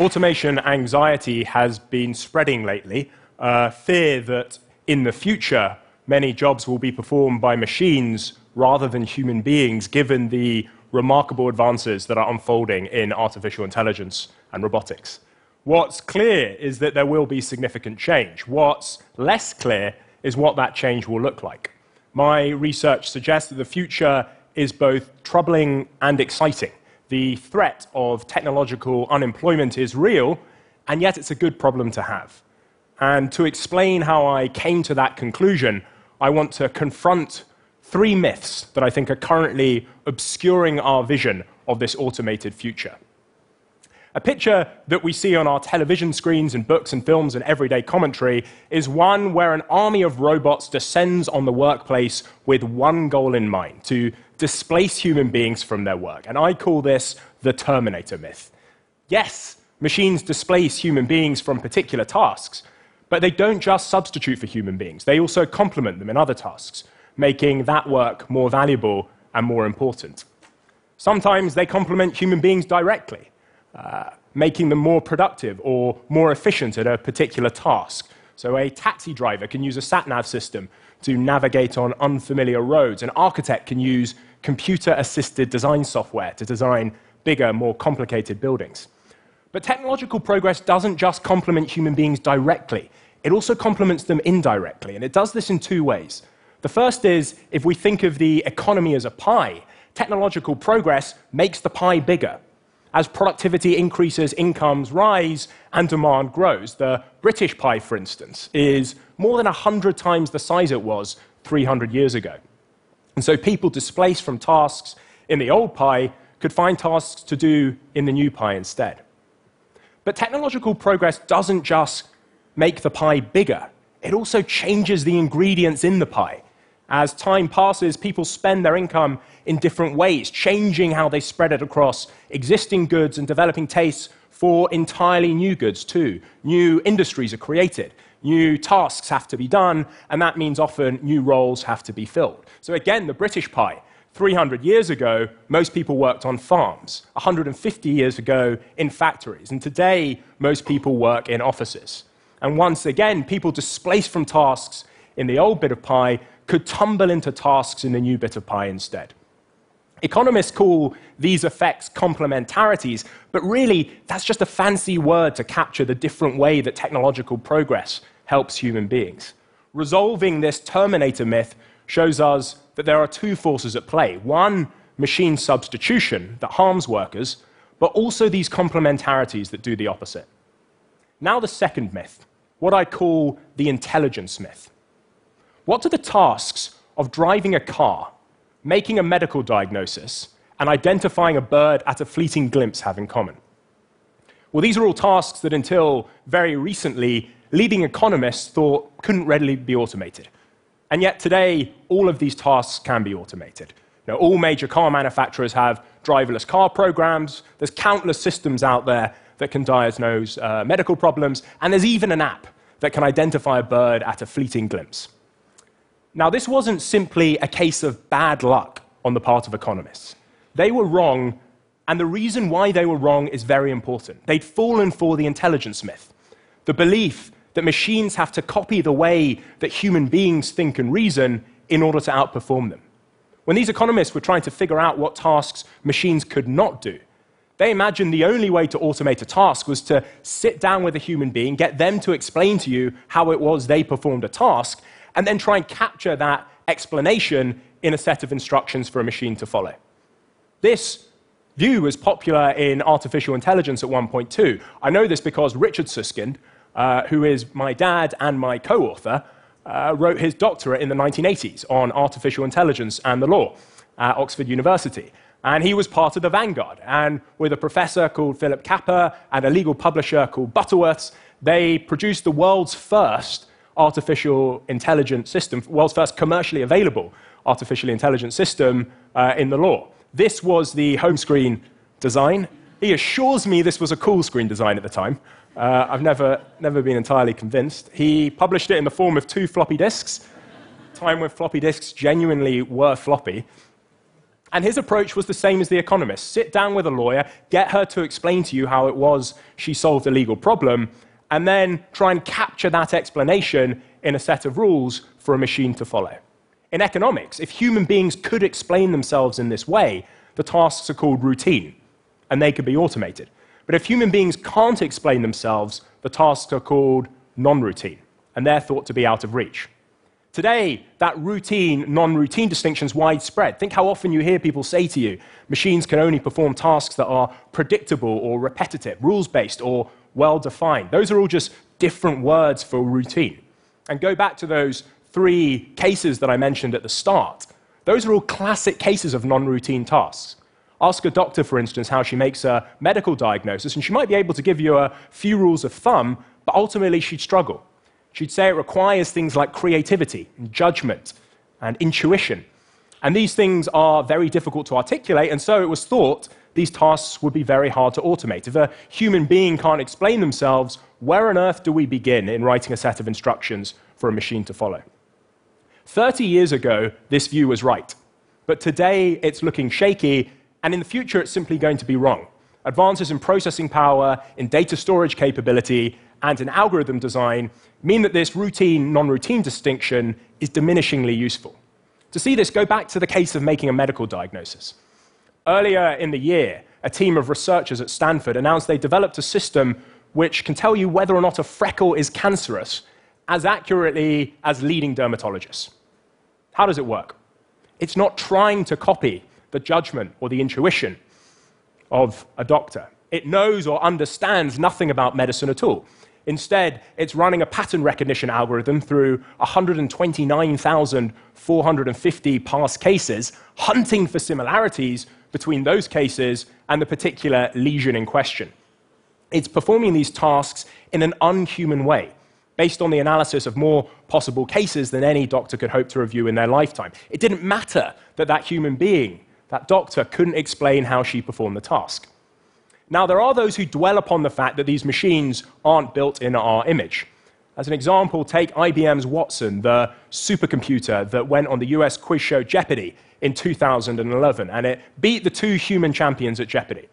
automation anxiety has been spreading lately. Uh, fear that in the future, many jobs will be performed by machines rather than human beings, given the remarkable advances that are unfolding in artificial intelligence and robotics. What's clear is that there will be significant change. What's less clear is what that change will look like. My research suggests that the future is both troubling and exciting. The threat of technological unemployment is real, and yet it's a good problem to have. And to explain how I came to that conclusion, I want to confront three myths that I think are currently obscuring our vision of this automated future. A picture that we see on our television screens and books and films and everyday commentary is one where an army of robots descends on the workplace with one goal in mind to displace human beings from their work. And I call this the Terminator myth. Yes, machines displace human beings from particular tasks, but they don't just substitute for human beings, they also complement them in other tasks making that work more valuable and more important. Sometimes they complement human beings directly, uh, making them more productive or more efficient at a particular task. So, a taxi driver can use a sat nav system to navigate on unfamiliar roads. An architect can use computer assisted design software to design bigger, more complicated buildings. But technological progress doesn't just complement human beings directly, it also complements them indirectly. And it does this in two ways. The first is if we think of the economy as a pie, technological progress makes the pie bigger. As productivity increases, incomes rise, and demand grows. The British pie, for instance, is more than 100 times the size it was 300 years ago. And so people displaced from tasks in the old pie could find tasks to do in the new pie instead. But technological progress doesn't just make the pie bigger, it also changes the ingredients in the pie. As time passes, people spend their income in different ways, changing how they spread it across existing goods and developing tastes for entirely new goods too. New industries are created, new tasks have to be done, and that means often new roles have to be filled. So, again, the British pie. 300 years ago, most people worked on farms. 150 years ago, in factories. And today, most people work in offices. And once again, people displaced from tasks in the old bit of pie could tumble into tasks in the new bit of pie instead. Economists call these effects complementarities, but really, that's just a fancy word to capture the different way that technological progress helps human beings. Resolving this Terminator myth shows us that there are two forces at play one, machine substitution that harms workers, but also these complementarities that do the opposite. Now, the second myth, what I call the intelligence myth. What do the tasks of driving a car, making a medical diagnosis, and identifying a bird at a fleeting glimpse have in common? Well, these are all tasks that until very recently, leading economists thought couldn't readily be automated. And yet today, all of these tasks can be automated. You know, all major car manufacturers have driverless car programs. There's countless systems out there that can diagnose uh, medical problems. And there's even an app that can identify a bird at a fleeting glimpse. Now, this wasn't simply a case of bad luck on the part of economists. They were wrong, and the reason why they were wrong is very important. They'd fallen for the intelligence myth, the belief that machines have to copy the way that human beings think and reason in order to outperform them. When these economists were trying to figure out what tasks machines could not do, they imagined the only way to automate a task was to sit down with a human being, get them to explain to you how it was they performed a task, and then try and capture that explanation in a set of instructions for a machine to follow. This view was popular in artificial intelligence at one point too. I know this because Richard Susskind, uh, who is my dad and my co author, uh, wrote his doctorate in the 1980s on artificial intelligence and the law at Oxford University. And he was part of the vanguard. And with a professor called Philip Capper and a legal publisher called Butterworths, they produced the world's first artificial intelligence system, world's first commercially available artificial intelligence system uh, in the law. This was the home screen design. He assures me this was a cool screen design at the time. Uh, I've never, never been entirely convinced. He published it in the form of two floppy disks, time when floppy disks genuinely were floppy. And his approach was the same as the economist sit down with a lawyer, get her to explain to you how it was she solved a legal problem, and then try and capture that explanation in a set of rules for a machine to follow. In economics, if human beings could explain themselves in this way, the tasks are called routine, and they could be automated. But if human beings can't explain themselves, the tasks are called non routine, and they're thought to be out of reach. Today, that routine non routine distinction is widespread. Think how often you hear people say to you, machines can only perform tasks that are predictable or repetitive, rules based or well defined. Those are all just different words for routine. And go back to those three cases that I mentioned at the start. Those are all classic cases of non routine tasks. Ask a doctor, for instance, how she makes a medical diagnosis, and she might be able to give you a few rules of thumb, but ultimately she'd struggle. She'd say it requires things like creativity and judgment and intuition. And these things are very difficult to articulate, and so it was thought these tasks would be very hard to automate. If a human being can't explain themselves, where on earth do we begin in writing a set of instructions for a machine to follow? 30 years ago, this view was right. But today, it's looking shaky, and in the future, it's simply going to be wrong. Advances in processing power, in data storage capability, and in algorithm design mean that this routine non routine distinction is diminishingly useful. To see this, go back to the case of making a medical diagnosis. Earlier in the year, a team of researchers at Stanford announced they developed a system which can tell you whether or not a freckle is cancerous as accurately as leading dermatologists. How does it work? It's not trying to copy the judgment or the intuition of a doctor. It knows or understands nothing about medicine at all. Instead, it's running a pattern recognition algorithm through 129,450 past cases, hunting for similarities between those cases and the particular lesion in question. It's performing these tasks in an unhuman way, based on the analysis of more possible cases than any doctor could hope to review in their lifetime. It didn't matter that that human being, that doctor, couldn't explain how she performed the task. Now, there are those who dwell upon the fact that these machines aren't built in our image. As an example, take IBM's Watson, the supercomputer that went on the US quiz show Jeopardy in 2011, and it beat the two human champions at Jeopardy.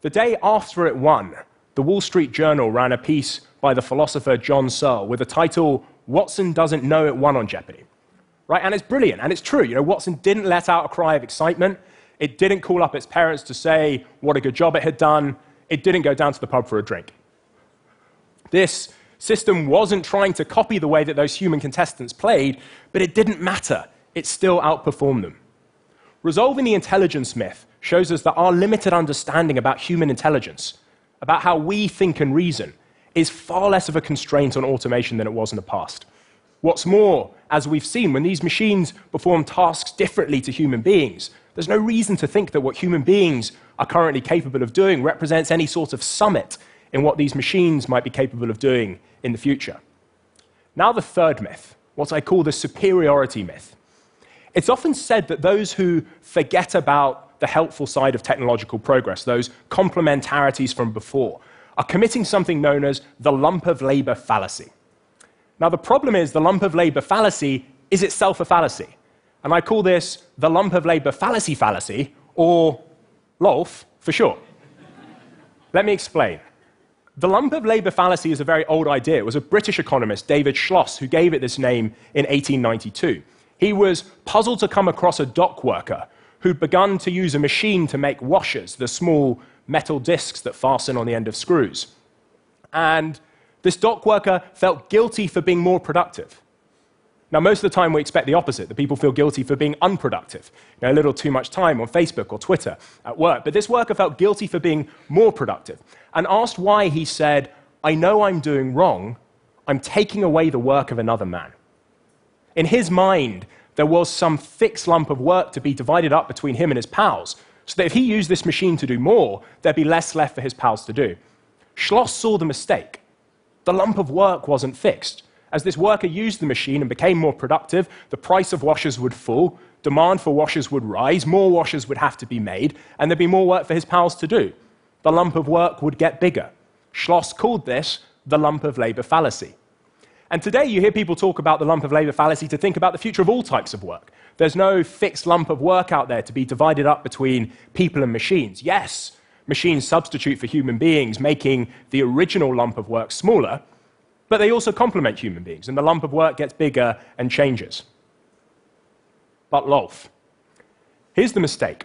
The day after it won, the Wall Street Journal ran a piece by the philosopher John Searle with the title, Watson Doesn't Know It Won on Jeopardy. Right? And it's brilliant, and it's true. You know, Watson didn't let out a cry of excitement. It didn't call up its parents to say what a good job it had done. It didn't go down to the pub for a drink. This system wasn't trying to copy the way that those human contestants played, but it didn't matter. It still outperformed them. Resolving the intelligence myth shows us that our limited understanding about human intelligence, about how we think and reason, is far less of a constraint on automation than it was in the past. What's more, as we've seen, when these machines perform tasks differently to human beings, there's no reason to think that what human beings are currently capable of doing represents any sort of summit in what these machines might be capable of doing in the future. Now, the third myth, what I call the superiority myth. It's often said that those who forget about the helpful side of technological progress, those complementarities from before, are committing something known as the lump of labor fallacy. Now, the problem is the lump of labor fallacy is itself a fallacy. And I call this the lump of labor fallacy fallacy, or LOLF for short. Let me explain. The lump of labor fallacy is a very old idea. It was a British economist, David Schloss, who gave it this name in 1892. He was puzzled to come across a dock worker who'd begun to use a machine to make washers, the small metal discs that fasten on the end of screws. And this dock worker felt guilty for being more productive. Now, most of the time, we expect the opposite. The people feel guilty for being unproductive, you know, a little too much time on Facebook or Twitter at work. But this worker felt guilty for being more productive. And asked why, he said, I know I'm doing wrong. I'm taking away the work of another man. In his mind, there was some fixed lump of work to be divided up between him and his pals, so that if he used this machine to do more, there'd be less left for his pals to do. Schloss saw the mistake. The lump of work wasn't fixed. As this worker used the machine and became more productive, the price of washers would fall, demand for washers would rise, more washers would have to be made, and there'd be more work for his pals to do. The lump of work would get bigger. Schloss called this the lump of labor fallacy. And today you hear people talk about the lump of labor fallacy to think about the future of all types of work. There's no fixed lump of work out there to be divided up between people and machines. Yes, machines substitute for human beings, making the original lump of work smaller, but they also complement human beings, and the lump of work gets bigger and changes. But Lolf, here's the mistake.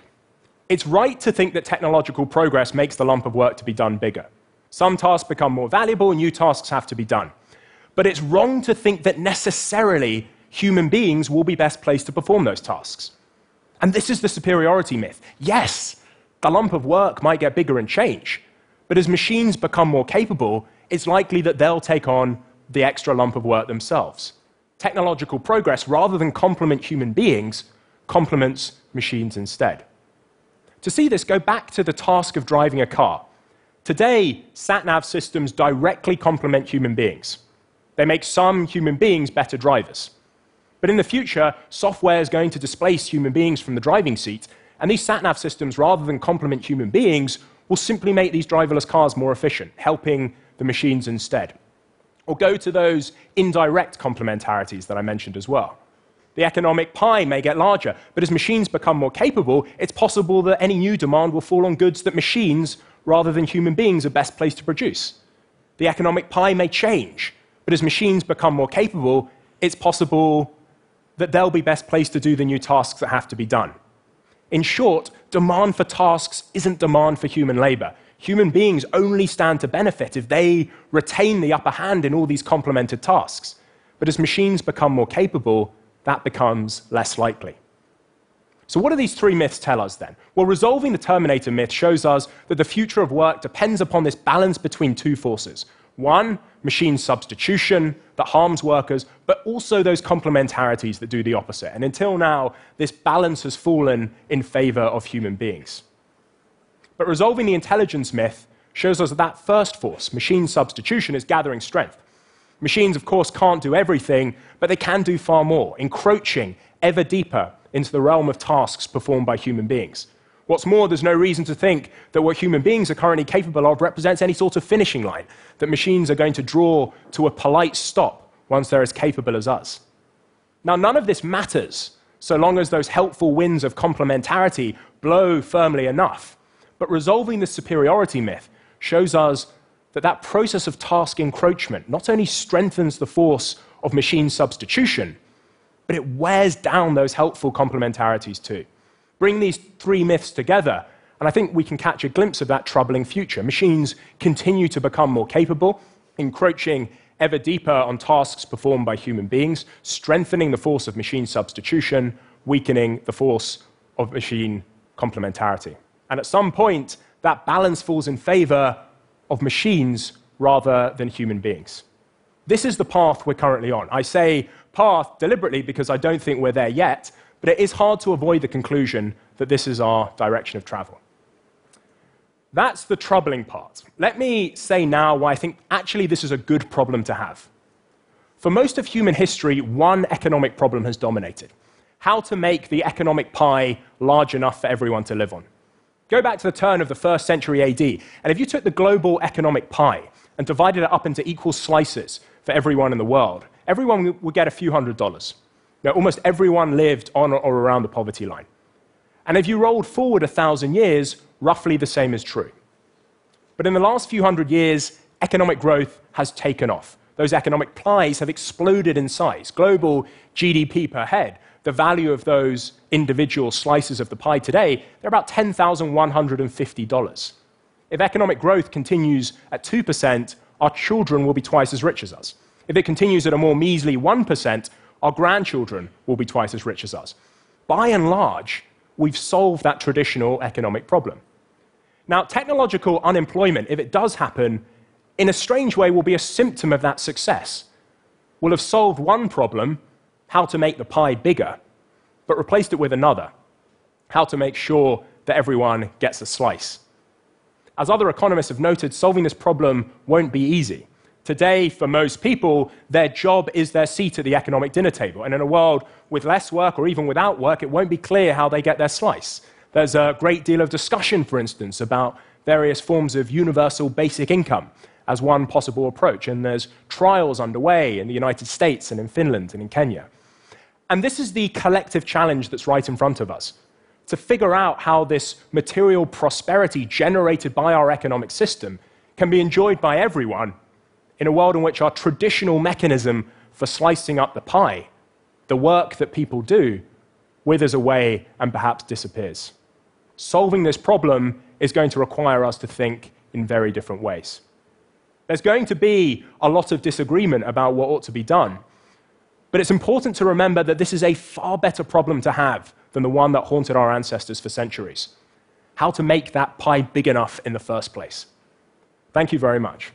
It's right to think that technological progress makes the lump of work to be done bigger. Some tasks become more valuable, new tasks have to be done. But it's wrong to think that necessarily human beings will be best placed to perform those tasks. And this is the superiority myth. Yes, the lump of work might get bigger and change, but as machines become more capable, it's likely that they'll take on the extra lump of work themselves. Technological progress, rather than complement human beings, complements machines instead. To see this, go back to the task of driving a car. Today, sat nav systems directly complement human beings. They make some human beings better drivers. But in the future, software is going to displace human beings from the driving seat, and these sat nav systems, rather than complement human beings, will simply make these driverless cars more efficient, helping the machines instead. Or go to those indirect complementarities that I mentioned as well. The economic pie may get larger, but as machines become more capable, it's possible that any new demand will fall on goods that machines, rather than human beings, are best placed to produce. The economic pie may change, but as machines become more capable, it's possible that they'll be best placed to do the new tasks that have to be done. In short, demand for tasks isn't demand for human labor. Human beings only stand to benefit if they retain the upper hand in all these complemented tasks. But as machines become more capable, that becomes less likely. So, what do these three myths tell us then? Well, resolving the Terminator myth shows us that the future of work depends upon this balance between two forces one, machine substitution that harms workers, but also those complementarities that do the opposite. And until now, this balance has fallen in favor of human beings. But resolving the intelligence myth shows us that that first force, machine substitution, is gathering strength. Machines, of course, can't do everything, but they can do far more, encroaching ever deeper into the realm of tasks performed by human beings. What's more, there's no reason to think that what human beings are currently capable of represents any sort of finishing line, that machines are going to draw to a polite stop once they're as capable as us. Now, none of this matters so long as those helpful winds of complementarity blow firmly enough. But resolving the superiority myth shows us that that process of task encroachment not only strengthens the force of machine substitution, but it wears down those helpful complementarities too. Bring these three myths together, and I think we can catch a glimpse of that troubling future. Machines continue to become more capable, encroaching ever deeper on tasks performed by human beings, strengthening the force of machine substitution, weakening the force of machine complementarity. And at some point, that balance falls in favor of machines rather than human beings. This is the path we're currently on. I say path deliberately because I don't think we're there yet, but it is hard to avoid the conclusion that this is our direction of travel. That's the troubling part. Let me say now why I think actually this is a good problem to have. For most of human history, one economic problem has dominated how to make the economic pie large enough for everyone to live on. Go back to the turn of the first century AD, and if you took the global economic pie and divided it up into equal slices for everyone in the world, everyone would get a few hundred dollars. Now, almost everyone lived on or around the poverty line. And if you rolled forward a thousand years, roughly the same is true. But in the last few hundred years, economic growth has taken off. Those economic pies have exploded in size. Global GDP per head, the value of those individual slices of the pie today, they're about $10,150. If economic growth continues at 2%, our children will be twice as rich as us. If it continues at a more measly 1%, our grandchildren will be twice as rich as us. By and large, we've solved that traditional economic problem. Now, technological unemployment, if it does happen, in a strange way, will be a symptom of that success. We'll have solved one problem, how to make the pie bigger, but replaced it with another, how to make sure that everyone gets a slice. As other economists have noted, solving this problem won't be easy. Today, for most people, their job is their seat at the economic dinner table. And in a world with less work or even without work, it won't be clear how they get their slice. There's a great deal of discussion, for instance, about various forms of universal basic income as one possible approach, and there's trials underway in the United States and in Finland and in Kenya. And this is the collective challenge that's right in front of us to figure out how this material prosperity generated by our economic system can be enjoyed by everyone in a world in which our traditional mechanism for slicing up the pie, the work that people do, withers away and perhaps disappears. Solving this problem is going to require us to think in very different ways. There's going to be a lot of disagreement about what ought to be done. But it's important to remember that this is a far better problem to have than the one that haunted our ancestors for centuries. How to make that pie big enough in the first place. Thank you very much.